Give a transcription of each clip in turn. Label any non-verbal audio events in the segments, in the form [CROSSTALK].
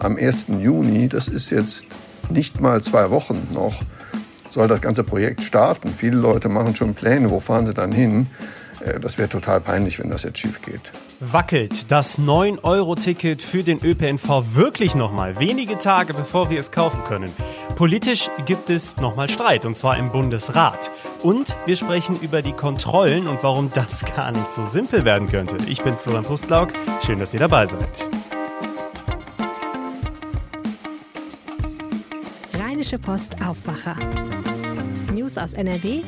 am 1. Juni, das ist jetzt nicht mal zwei Wochen noch, soll das ganze Projekt starten. Viele Leute machen schon Pläne, wo fahren sie dann hin. Äh, das wäre total peinlich, wenn das jetzt schief geht. Wackelt das 9-Euro-Ticket für den ÖPNV wirklich nochmal wenige Tage bevor wir es kaufen können? Politisch gibt es nochmal Streit und zwar im Bundesrat. Und wir sprechen über die Kontrollen und warum das [LAUGHS] gar nicht so simpel werden könnte. Ich bin Florian Pustlauk. Schön, dass ihr dabei seid. Rheinische Post Aufwacher. News aus NRW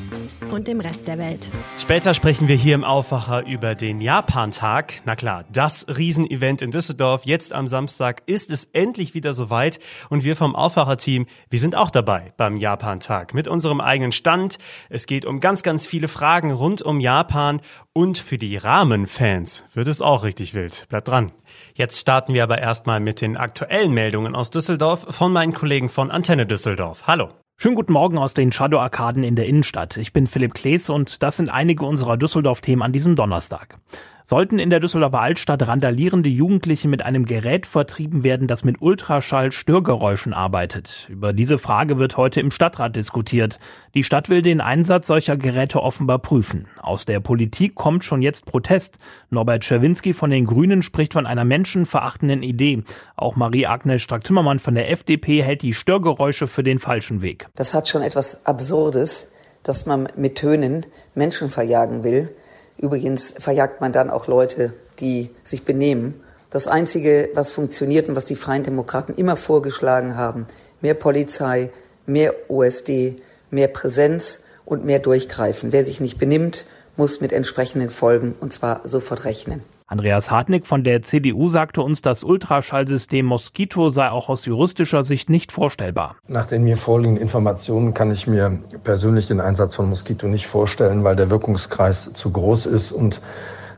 und dem Rest der Welt. Später sprechen wir hier im Aufwacher über den Japan-Tag. Na klar, das Riesenevent in Düsseldorf. Jetzt am Samstag ist es endlich wieder soweit und wir vom Aufwacher-Team, wir sind auch dabei beim Japan-Tag mit unserem eigenen Stand. Es geht um ganz, ganz viele Fragen rund um Japan und für die Rahmenfans wird es auch richtig wild. Bleibt dran. Jetzt starten wir aber erstmal mit den aktuellen Meldungen aus Düsseldorf von meinen Kollegen von Antenne Düsseldorf. Hallo. Schönen guten Morgen aus den Shadow-Arkaden in der Innenstadt. Ich bin Philipp Klees und das sind einige unserer Düsseldorf-Themen an diesem Donnerstag. Sollten in der Düsseldorfer Altstadt randalierende Jugendliche mit einem Gerät vertrieben werden, das mit Ultraschall-Störgeräuschen arbeitet? Über diese Frage wird heute im Stadtrat diskutiert. Die Stadt will den Einsatz solcher Geräte offenbar prüfen. Aus der Politik kommt schon jetzt Protest. Norbert Czerwinski von den Grünen spricht von einer menschenverachtenden Idee. Auch Marie-Agnes Strack-Zimmermann von der FDP hält die Störgeräusche für den falschen Weg. Das hat schon etwas Absurdes, dass man mit Tönen Menschen verjagen will. Übrigens verjagt man dann auch Leute, die sich benehmen. Das Einzige, was funktioniert und was die Freien Demokraten immer vorgeschlagen haben, mehr Polizei, mehr OSD, mehr Präsenz und mehr Durchgreifen. Wer sich nicht benimmt, muss mit entsprechenden Folgen und zwar sofort rechnen. Andreas Hartnick von der CDU sagte uns, das Ultraschallsystem Moskito sei auch aus juristischer Sicht nicht vorstellbar. Nach den mir vorliegenden Informationen kann ich mir persönlich den Einsatz von Moskito nicht vorstellen, weil der Wirkungskreis zu groß ist und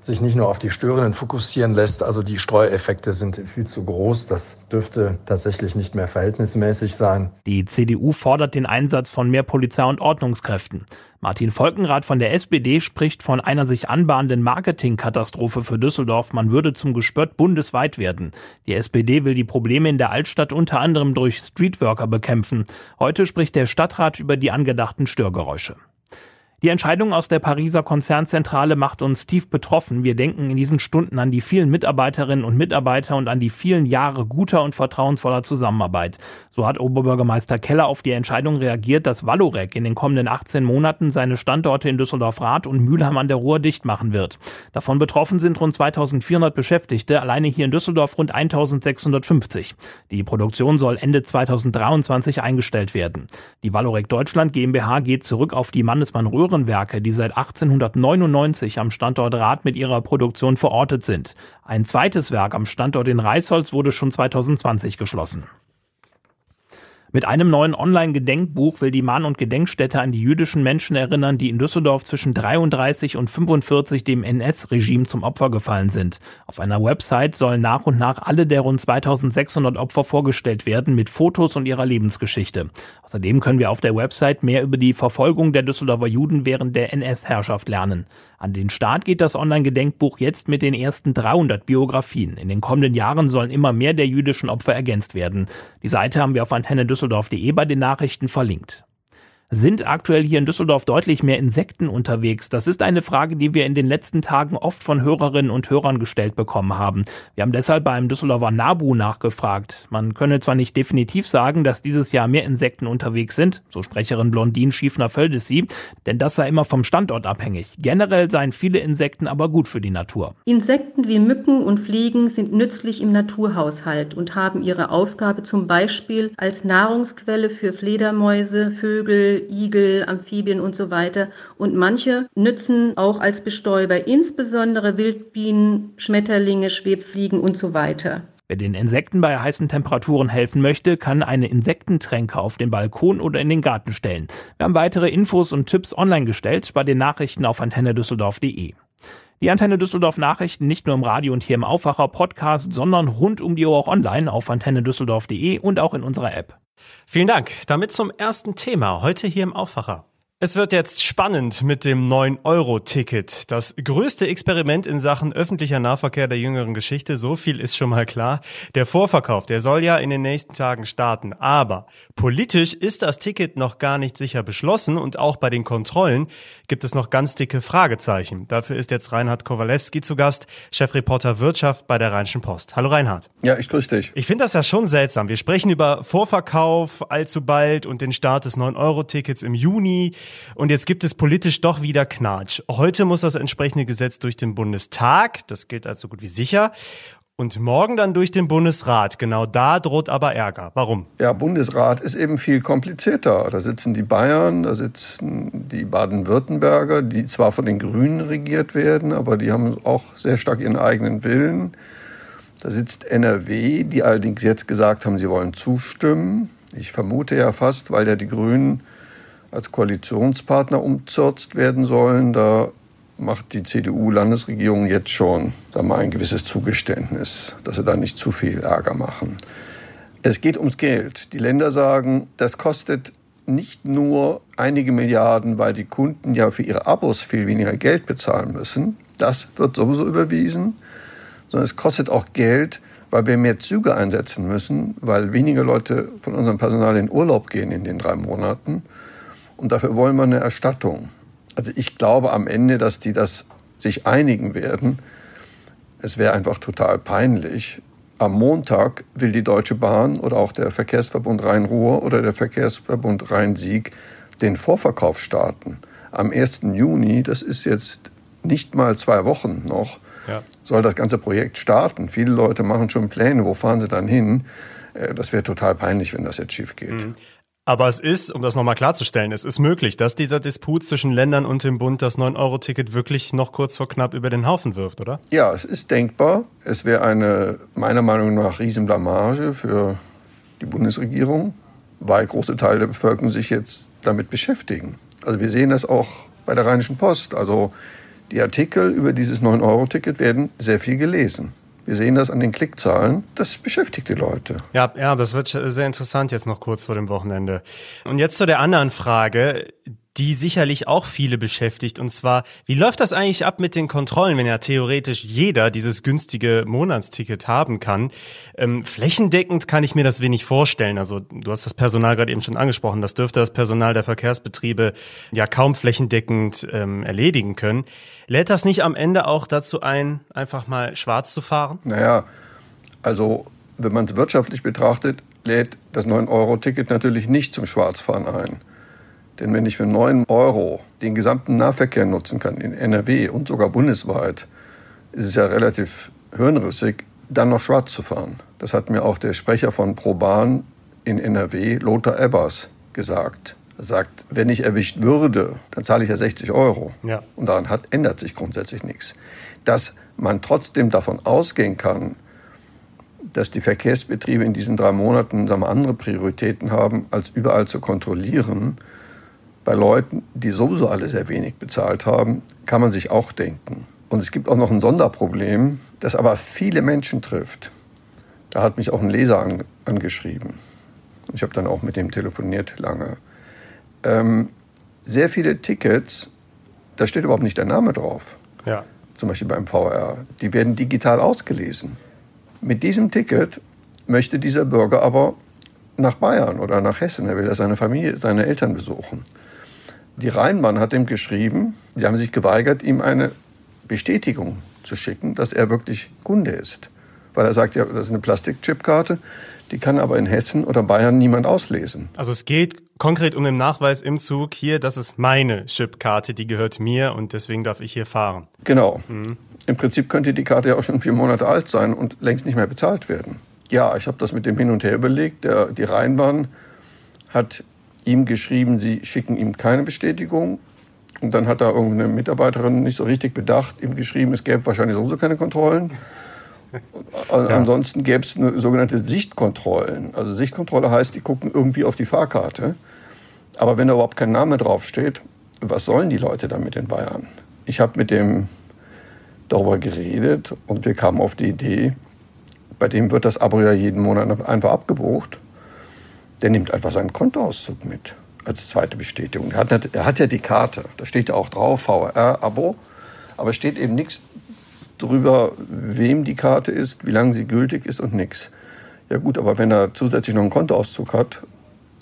sich nicht nur auf die Störenden fokussieren lässt. Also die Streueffekte sind viel zu groß. Das dürfte tatsächlich nicht mehr verhältnismäßig sein. Die CDU fordert den Einsatz von mehr Polizei- und Ordnungskräften. Martin Volkenrath von der SPD spricht von einer sich anbahnenden Marketingkatastrophe für Düsseldorf. Man würde zum Gespött bundesweit werden. Die SPD will die Probleme in der Altstadt unter anderem durch Streetworker bekämpfen. Heute spricht der Stadtrat über die angedachten Störgeräusche. Die Entscheidung aus der Pariser Konzernzentrale macht uns tief betroffen. Wir denken in diesen Stunden an die vielen Mitarbeiterinnen und Mitarbeiter und an die vielen Jahre guter und vertrauensvoller Zusammenarbeit. So hat Oberbürgermeister Keller auf die Entscheidung reagiert, dass Valorec in den kommenden 18 Monaten seine Standorte in Düsseldorf-Rath und Mülheim an der Ruhr dicht machen wird. Davon betroffen sind rund 2400 Beschäftigte, alleine hier in Düsseldorf rund 1650. Die Produktion soll Ende 2023 eingestellt werden. Die Valorec Deutschland GmbH geht zurück auf die Mannesmann-Röhren Röhrenwerke, die seit 1899 am Standort Rath mit ihrer Produktion verortet sind. Ein zweites Werk am Standort in Reisholz wurde schon 2020 geschlossen. Mit einem neuen Online-Gedenkbuch will die Mahn- und Gedenkstätte an die jüdischen Menschen erinnern, die in Düsseldorf zwischen 33 und 45 dem NS-Regime zum Opfer gefallen sind. Auf einer Website sollen nach und nach alle der rund 2600 Opfer vorgestellt werden mit Fotos und ihrer Lebensgeschichte. Außerdem können wir auf der Website mehr über die Verfolgung der Düsseldorfer Juden während der NS-Herrschaft lernen. An den Start geht das Online-Gedenkbuch jetzt mit den ersten 300 Biografien. In den kommenden Jahren sollen immer mehr der jüdischen Opfer ergänzt werden. Die Seite haben wir auf Antenne Düsseldorf.de bei den Nachrichten verlinkt sind aktuell hier in Düsseldorf deutlich mehr Insekten unterwegs? Das ist eine Frage, die wir in den letzten Tagen oft von Hörerinnen und Hörern gestellt bekommen haben. Wir haben deshalb beim Düsseldorfer NABU nachgefragt. Man könne zwar nicht definitiv sagen, dass dieses Jahr mehr Insekten unterwegs sind, so Sprecherin Blondin Schiefner-Földesi, denn das sei immer vom Standort abhängig. Generell seien viele Insekten aber gut für die Natur. Insekten wie Mücken und Fliegen sind nützlich im Naturhaushalt und haben ihre Aufgabe zum Beispiel als Nahrungsquelle für Fledermäuse, Vögel, Igel, Amphibien und so weiter. Und manche nützen auch als Bestäuber, insbesondere Wildbienen, Schmetterlinge, Schwebfliegen und so weiter. Wer den Insekten bei heißen Temperaturen helfen möchte, kann eine Insektentränke auf den Balkon oder in den Garten stellen. Wir haben weitere Infos und Tipps online gestellt bei den Nachrichten auf antennedüsseldorf.de. Die Antenne Düsseldorf Nachrichten nicht nur im Radio und hier im Aufwacher Podcast, sondern rund um die Uhr auch online auf antennedüsseldorf.de und auch in unserer App. Vielen Dank. Damit zum ersten Thema heute hier im Aufwacher. Es wird jetzt spannend mit dem 9-Euro-Ticket. Das größte Experiment in Sachen öffentlicher Nahverkehr der jüngeren Geschichte, so viel ist schon mal klar. Der Vorverkauf, der soll ja in den nächsten Tagen starten. Aber politisch ist das Ticket noch gar nicht sicher beschlossen und auch bei den Kontrollen gibt es noch ganz dicke Fragezeichen. Dafür ist jetzt Reinhard Kowalewski zu Gast, Chefreporter Wirtschaft bei der Rheinischen Post. Hallo Reinhard. Ja, ich grüße dich. Ich finde das ja schon seltsam. Wir sprechen über Vorverkauf allzu bald und den Start des 9-Euro-Tickets im Juni. Und jetzt gibt es politisch doch wieder Knatsch. Heute muss das entsprechende Gesetz durch den Bundestag. Das gilt als so gut wie sicher. Und morgen dann durch den Bundesrat. Genau da droht aber Ärger. Warum? Ja, Bundesrat ist eben viel komplizierter. Da sitzen die Bayern, da sitzen die Baden-Württemberger, die zwar von den Grünen regiert werden, aber die haben auch sehr stark ihren eigenen Willen. Da sitzt NRW, die allerdings jetzt gesagt haben, sie wollen zustimmen. Ich vermute ja fast, weil ja die Grünen als Koalitionspartner umzürzt werden sollen. Da macht die CDU-Landesregierung jetzt schon sagen wir, ein gewisses Zugeständnis, dass sie da nicht zu viel Ärger machen. Es geht ums Geld. Die Länder sagen, das kostet nicht nur einige Milliarden, weil die Kunden ja für ihre Abos viel weniger Geld bezahlen müssen. Das wird sowieso überwiesen. Sondern es kostet auch Geld, weil wir mehr Züge einsetzen müssen, weil weniger Leute von unserem Personal in Urlaub gehen in den drei Monaten. Und dafür wollen wir eine Erstattung. Also ich glaube am Ende, dass die das sich einigen werden. Es wäre einfach total peinlich. Am Montag will die Deutsche Bahn oder auch der Verkehrsverbund Rhein-Ruhr oder der Verkehrsverbund Rhein-Sieg den Vorverkauf starten. Am 1. Juni, das ist jetzt nicht mal zwei Wochen noch, ja. soll das ganze Projekt starten. Viele Leute machen schon Pläne, wo fahren sie dann hin. Äh, das wäre total peinlich, wenn das jetzt schief geht. Mhm. Aber es ist, um das nochmal klarzustellen, es ist möglich, dass dieser Disput zwischen Ländern und dem Bund das 9-Euro-Ticket wirklich noch kurz vor knapp über den Haufen wirft, oder? Ja, es ist denkbar. Es wäre eine, meiner Meinung nach, Riesenblamage für die Bundesregierung, weil große Teile der Bevölkerung sich jetzt damit beschäftigen. Also wir sehen das auch bei der Rheinischen Post. Also die Artikel über dieses 9-Euro-Ticket werden sehr viel gelesen. Wir sehen das an den Klickzahlen. Das beschäftigt die Leute. Ja, ja, das wird sehr interessant jetzt noch kurz vor dem Wochenende. Und jetzt zu der anderen Frage, die sicherlich auch viele beschäftigt. Und zwar, wie läuft das eigentlich ab mit den Kontrollen, wenn ja theoretisch jeder dieses günstige Monatsticket haben kann? Ähm, flächendeckend kann ich mir das wenig vorstellen. Also du hast das Personal gerade eben schon angesprochen. Das dürfte das Personal der Verkehrsbetriebe ja kaum flächendeckend ähm, erledigen können. Lädt das nicht am Ende auch dazu ein, einfach mal schwarz zu fahren? Naja, also wenn man es wirtschaftlich betrachtet, lädt das 9-Euro-Ticket natürlich nicht zum Schwarzfahren ein. Denn wenn ich für 9 Euro den gesamten Nahverkehr nutzen kann in NRW und sogar bundesweit, ist es ja relativ hirnrissig, dann noch schwarz zu fahren. Das hat mir auch der Sprecher von ProBahn in NRW, Lothar Ebbers, gesagt. Er sagt, wenn ich erwischt würde, dann zahle ich ja 60 Euro. Ja. Und daran hat, ändert sich grundsätzlich nichts. Dass man trotzdem davon ausgehen kann, dass die Verkehrsbetriebe in diesen drei Monaten sagen wir, andere Prioritäten haben, als überall zu kontrollieren, bei Leuten, die sowieso alle sehr wenig bezahlt haben, kann man sich auch denken. Und es gibt auch noch ein Sonderproblem, das aber viele Menschen trifft. Da hat mich auch ein Leser an, angeschrieben. Ich habe dann auch mit dem telefoniert lange. Ähm, sehr viele Tickets, da steht überhaupt nicht der Name drauf. Ja. Zum Beispiel beim VR. Die werden digital ausgelesen. Mit diesem Ticket möchte dieser Bürger aber nach Bayern oder nach Hessen. Er will ja seine Familie, seine Eltern besuchen. Die Rheinbahn hat ihm geschrieben, sie haben sich geweigert, ihm eine Bestätigung zu schicken, dass er wirklich Kunde ist. Weil er sagt, ja, das ist eine Plastikchipkarte, die kann aber in Hessen oder Bayern niemand auslesen. Also es geht konkret um den Nachweis im Zug hier, das ist meine Chipkarte, die gehört mir und deswegen darf ich hier fahren. Genau. Mhm. Im Prinzip könnte die Karte ja auch schon vier Monate alt sein und längst nicht mehr bezahlt werden. Ja, ich habe das mit dem Hin und Her überlegt. Der, die Rheinbahn hat ihm geschrieben, sie schicken ihm keine Bestätigung. Und dann hat da irgendeine Mitarbeiterin nicht so richtig bedacht, ihm geschrieben, es gäbe wahrscheinlich sowieso keine Kontrollen. Ja. Ansonsten gäbe es sogenannte Sichtkontrollen. Also Sichtkontrolle heißt, die gucken irgendwie auf die Fahrkarte. Aber wenn da überhaupt kein Name draufsteht, was sollen die Leute damit in Bayern? Ich habe mit dem darüber geredet und wir kamen auf die Idee, bei dem wird das Abo ja jeden Monat einfach abgebucht der nimmt einfach seinen Kontoauszug mit. als zweite Bestätigung. Er hat, er hat ja die Karte, da steht ja auch drauf, VR-Abo, aber es steht eben nichts drüber, wem die Karte ist, wie lange sie gültig ist und nichts. Ja gut, aber wenn er zusätzlich noch einen Kontoauszug hat,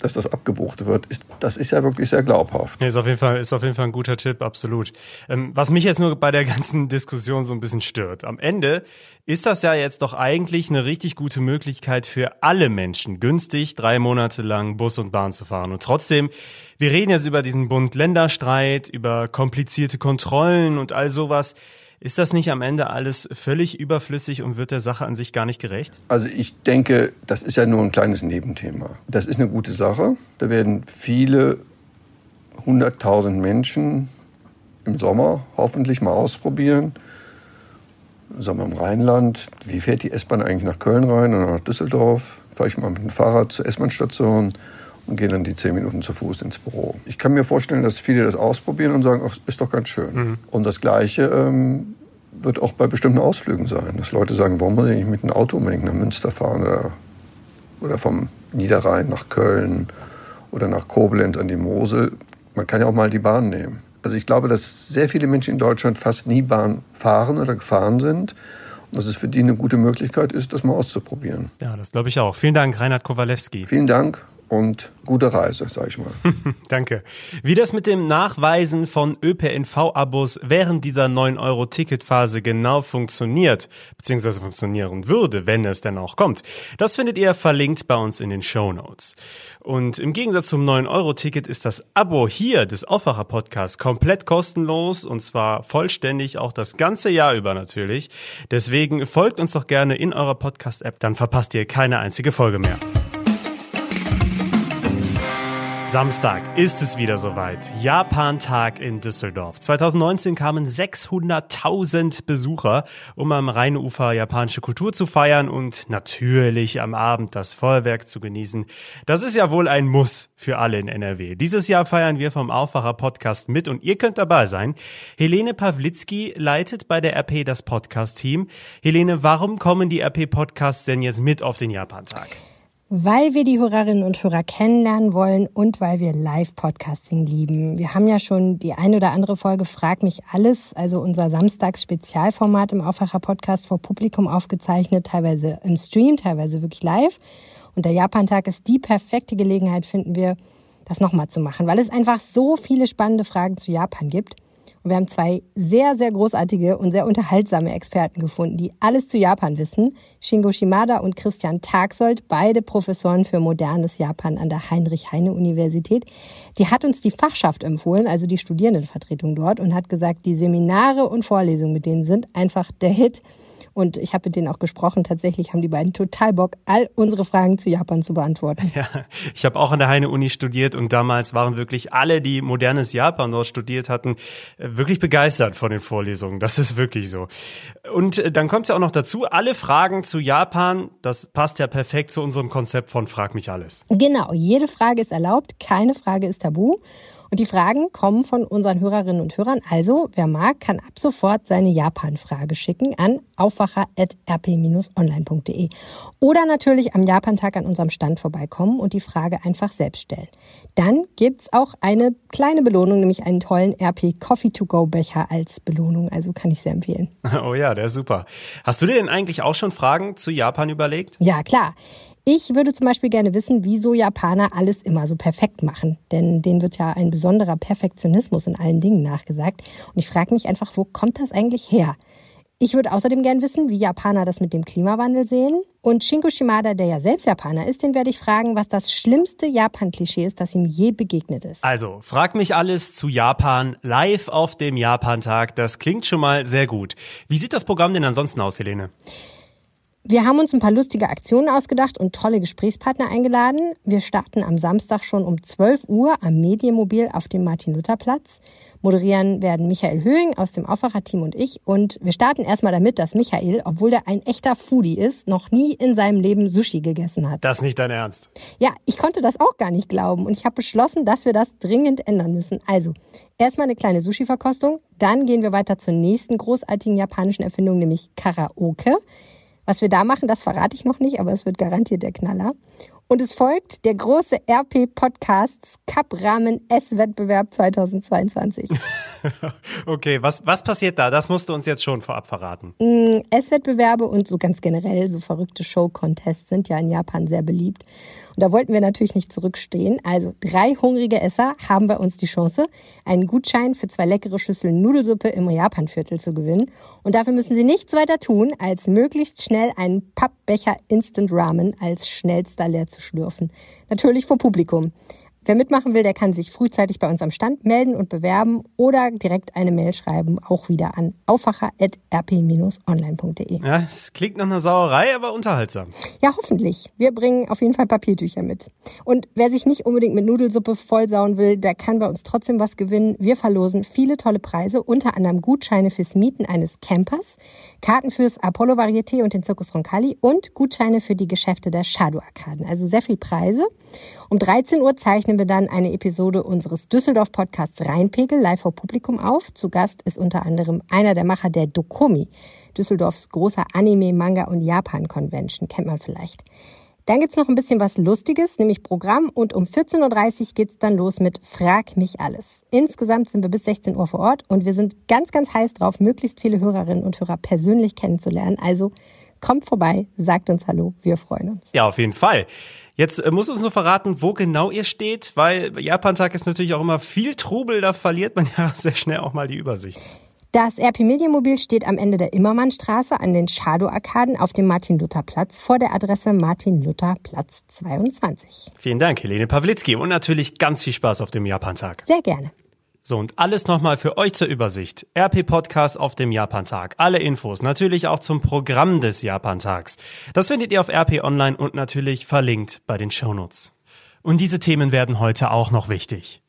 dass das abgebucht wird, ist, das ist ja wirklich sehr glaubhaft. Ja, ist auf jeden Fall, ist auf jeden Fall ein guter Tipp, absolut. Ähm, was mich jetzt nur bei der [LAUGHS] ganzen Diskussion so ein bisschen stört. Am Ende ist das ja jetzt doch eigentlich eine richtig gute Möglichkeit für alle Menschen, günstig drei Monate lang Bus und Bahn zu fahren. Und trotzdem, wir reden jetzt über diesen Bund-Länder-Streit, über komplizierte Kontrollen und all sowas. Ist das nicht am Ende alles völlig überflüssig und wird der Sache an sich gar nicht gerecht? Also ich denke, das ist ja nur ein kleines Nebenthema. Das ist eine gute Sache. Da werden viele hunderttausend Menschen im Sommer hoffentlich mal ausprobieren. Sommer im Rheinland. Wie fährt die S-Bahn eigentlich nach Köln rein oder nach Düsseldorf? Fahre ich mal mit dem Fahrrad zur S-Bahn-Station und gehe dann die zehn Minuten zu Fuß ins Büro. Ich kann mir vorstellen, dass viele das ausprobieren und sagen, ach, ist doch ganz schön. Mhm. Und das Gleiche ähm, wird auch bei bestimmten Ausflügen sein, dass Leute sagen, warum muss ich nicht mit einem Auto unbedingt nach Münster fahren oder, oder vom Niederrhein nach Köln oder nach Koblenz an die Mosel. Man kann ja auch mal die Bahn nehmen. Also ich glaube, dass sehr viele Menschen in Deutschland fast nie Bahn fahren oder gefahren sind und dass es für die eine gute Möglichkeit ist, das mal auszuprobieren. Ja, das glaube ich auch. Vielen Dank, Reinhard Kowalewski. Vielen Dank und gute Reise, sag ich mal. [LAUGHS] Danke. Wie das mit dem Nachweisen von ÖPNV-Abos während dieser 9-Euro-Ticketphase genau funktioniert, beziehungsweise funktionieren würde, wenn es denn auch kommt, das findet ihr verlinkt bei uns in den Show Notes. Und im Gegensatz zum 9-Euro-Ticket ist das Abo hier des Aufwacher-Podcasts komplett kostenlos und zwar vollständig auch das ganze Jahr über natürlich. Deswegen folgt uns doch gerne in eurer Podcast-App, dann verpasst ihr keine einzige Folge mehr. Samstag ist es wieder soweit. Japan-Tag in Düsseldorf. 2019 kamen 600.000 Besucher, um am Rheinufer japanische Kultur zu feiern und natürlich am Abend das Feuerwerk zu genießen. Das ist ja wohl ein Muss für alle in NRW. Dieses Jahr feiern wir vom Aufwacher Podcast mit und ihr könnt dabei sein. Helene Pawlitzki leitet bei der RP das Podcast-Team. Helene, warum kommen die RP-Podcasts denn jetzt mit auf den Japan-Tag? Weil wir die Hörerinnen und Hörer kennenlernen wollen und weil wir Live-Podcasting lieben. Wir haben ja schon die ein oder andere Folge Frag mich alles, also unser Samstags-Spezialformat im Aufwacher-Podcast vor Publikum aufgezeichnet, teilweise im Stream, teilweise wirklich live. Und der Japan-Tag ist die perfekte Gelegenheit, finden wir, das nochmal zu machen, weil es einfach so viele spannende Fragen zu Japan gibt. Und wir haben zwei sehr, sehr großartige und sehr unterhaltsame Experten gefunden, die alles zu Japan wissen. Shingo Shimada und Christian Tagsold, beide Professoren für modernes Japan an der Heinrich-Heine-Universität. Die hat uns die Fachschaft empfohlen, also die Studierendenvertretung dort, und hat gesagt, die Seminare und Vorlesungen mit denen sind einfach der Hit. Und ich habe mit denen auch gesprochen. Tatsächlich haben die beiden total Bock, all unsere Fragen zu Japan zu beantworten. Ja, ich habe auch an der Heine-Uni studiert und damals waren wirklich alle, die modernes Japan dort studiert hatten, wirklich begeistert von den Vorlesungen. Das ist wirklich so. Und äh, dann kommt ja auch noch dazu, alle Fragen zu Japan, das passt ja perfekt zu unserem Konzept von Frag mich alles. Genau, jede Frage ist erlaubt, keine Frage ist tabu. Und die Fragen kommen von unseren Hörerinnen und Hörern. Also, wer mag, kann ab sofort seine Japan-Frage schicken an aufwacher.rp-online.de. Oder natürlich am Japantag an unserem Stand vorbeikommen und die Frage einfach selbst stellen. Dann gibt's auch eine kleine Belohnung, nämlich einen tollen RP Coffee to Go Becher als Belohnung. Also kann ich sehr empfehlen. [LAUGHS] Oh ja, der ist super. Hast du dir denn eigentlich auch schon Fragen zu Japan überlegt? Ja, klar. Ich würde zum Beispiel gerne wissen, wieso Japaner alles immer so perfekt machen. Denn denen wird ja ein besonderer Perfektionismus in allen Dingen nachgesagt. Und ich frage mich einfach, wo kommt das eigentlich her? Ich würde außerdem gern wissen, wie Japaner das mit dem Klimawandel sehen. Und Shinko Shimada, der ja selbst Japaner ist, den werde ich fragen, was das schlimmste Japan-Klischee ist, das ihm je begegnet ist. Also, frag mich alles zu Japan live auf dem Japantag. Das klingt schon mal sehr gut. Wie sieht das Programm denn ansonsten aus, Helene? Wir haben uns ein paar lustige Aktionen ausgedacht und tolle Gesprächspartner eingeladen. Wir starten am Samstag schon um 12 Uhr am Medienmobil auf dem Martin-Luther-Platz. Moderieren werden Michael Höhing aus dem Aufwacherteam und ich. Und wir starten erstmal damit, dass Michael, obwohl der ein echter Foodie ist, noch nie in seinem Leben Sushi gegessen hat. Das ist nicht dein Ernst. Ja, ich konnte das auch gar nicht glauben. Und ich habe beschlossen, dass wir das dringend ändern müssen. Also, erstmal eine kleine Sushi-Verkostung. Dann gehen wir weiter zur nächsten großartigen japanischen Erfindung, nämlich Karaoke. Was wir da machen, das verrate ich noch nicht, aber es wird garantiert der Knaller. Und es folgt der große RP Podcasts Cup Rahmen S-Wettbewerb 2022. [LAUGHS] okay, was, was passiert da? Das musst du uns jetzt schon vorab verraten. Mm, S-Wettbewerbe und so ganz generell so verrückte Show-Contests sind ja in Japan sehr beliebt. Und da wollten wir natürlich nicht zurückstehen. Also drei hungrige Esser haben bei uns die Chance, einen Gutschein für zwei leckere Schüsseln Nudelsuppe im Japanviertel zu gewinnen. Und dafür müssen sie nichts weiter tun, als möglichst schnell einen Pappbecher Instant Ramen als schnellster leer zu schlürfen. Natürlich vor Publikum. Wer mitmachen will, der kann sich frühzeitig bei uns am Stand melden und bewerben oder direkt eine Mail schreiben, auch wieder an aufwacher.rp-online.de. Ja, es klingt nach einer Sauerei, aber unterhaltsam. Ja, hoffentlich. Wir bringen auf jeden Fall Papiertücher mit. Und wer sich nicht unbedingt mit Nudelsuppe vollsauen will, der kann bei uns trotzdem was gewinnen. Wir verlosen viele tolle Preise, unter anderem Gutscheine fürs Mieten eines Campers, Karten fürs Apollo Varieté und den Circus Roncalli und Gutscheine für die Geschäfte der Shadow Arkaden. Also sehr viel Preise. Um 13 Uhr zeichnen wir dann eine Episode unseres Düsseldorf-Podcasts Rheinpegel live vor Publikum auf. Zu Gast ist unter anderem einer der Macher der Dokomi, Düsseldorfs großer Anime, Manga und Japan-Convention, kennt man vielleicht. Dann gibt's noch ein bisschen was Lustiges, nämlich Programm und um 14.30 Uhr geht's dann los mit Frag mich alles. Insgesamt sind wir bis 16 Uhr vor Ort und wir sind ganz, ganz heiß drauf, möglichst viele Hörerinnen und Hörer persönlich kennenzulernen. Also kommt vorbei, sagt uns Hallo, wir freuen uns. Ja, auf jeden Fall. Jetzt äh, muss uns nur verraten, wo genau ihr steht, weil Japan-Tag ist natürlich auch immer viel Trubel, da verliert man [LAUGHS] ja sehr schnell auch mal die Übersicht. Das RP Medienmobil steht am Ende der Immermannstraße an den Shadow-Arkaden auf dem Martin-Luther-Platz vor der Adresse Martin-Luther-Platz 22. Vielen Dank, Helene Pawlitzki. Und natürlich ganz viel Spaß auf dem Japan-Tag. Sehr gerne. So, und alles nochmal für euch zur Übersicht. RP Podcast auf dem Japantag. Alle Infos, natürlich auch zum Programm des Japantags. Das findet ihr auf RP Online und natürlich verlinkt bei den Shownotes. Und diese Themen werden heute auch noch wichtig.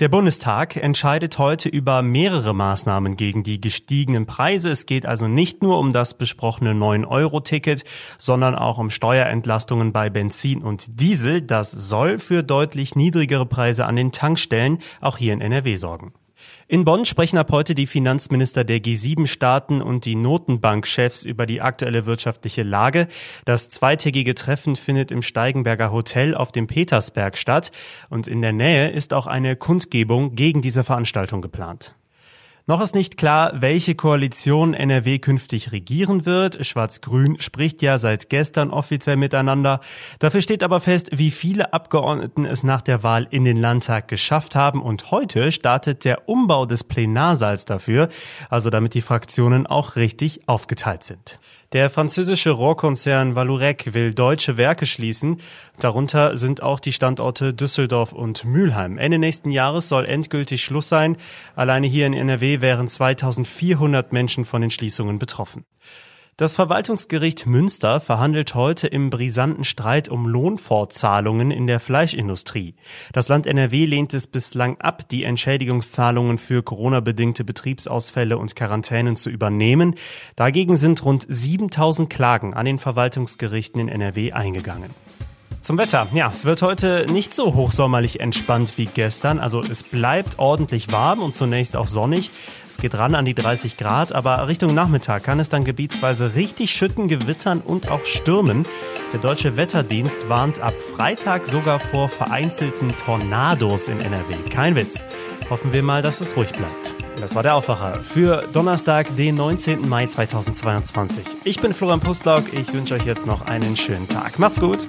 Der Bundestag entscheidet heute über mehrere Maßnahmen gegen die gestiegenen Preise. Es geht also nicht nur um das besprochene 9-Euro-Ticket, sondern auch um Steuerentlastungen bei Benzin und Diesel. Das soll für deutlich niedrigere Preise an den Tankstellen auch hier in NRW sorgen. In Bonn sprechen ab heute die Finanzminister der G7-Staaten und die Notenbankchefs über die aktuelle wirtschaftliche Lage. Das zweitägige Treffen findet im Steigenberger Hotel auf dem Petersberg statt und in der Nähe ist auch eine Kundgebung gegen diese Veranstaltung geplant. Noch ist nicht klar, welche Koalition NRW künftig regieren wird. Schwarz-Grün spricht ja seit gestern offiziell miteinander. Dafür steht aber fest, wie viele Abgeordneten es nach der Wahl in den Landtag geschafft haben. Und heute startet der Umbau des Plenarsaals dafür, also damit die Fraktionen auch richtig aufgeteilt sind. Der französische Rohrkonzern Vallourec will deutsche Werke schließen. Darunter sind auch die Standorte Düsseldorf und Mülheim. Ende nächsten Jahres soll endgültig Schluss sein. Alleine hier in NRW wären 2400 Menschen von den Schließungen betroffen. Das Verwaltungsgericht Münster verhandelt heute im brisanten Streit um Lohnfortzahlungen in der Fleischindustrie. Das Land NRW lehnt es bislang ab, die Entschädigungszahlungen für Corona-bedingte Betriebsausfälle und Quarantänen zu übernehmen. Dagegen sind rund 7000 Klagen an den Verwaltungsgerichten in NRW eingegangen. Zum Wetter. Ja, es wird heute nicht so hochsommerlich entspannt wie gestern. Also es bleibt ordentlich warm und zunächst auch sonnig. Es geht ran an die 30 Grad, aber Richtung Nachmittag kann es dann gebietsweise richtig schütten, gewittern und auch stürmen. Der deutsche Wetterdienst warnt ab Freitag sogar vor vereinzelten Tornados in NRW. Kein Witz. Hoffen wir mal, dass es ruhig bleibt. Das war der Aufwacher für Donnerstag, den 19. Mai 2022. Ich bin Florian Pustlauk. Ich wünsche euch jetzt noch einen schönen Tag. Macht's gut.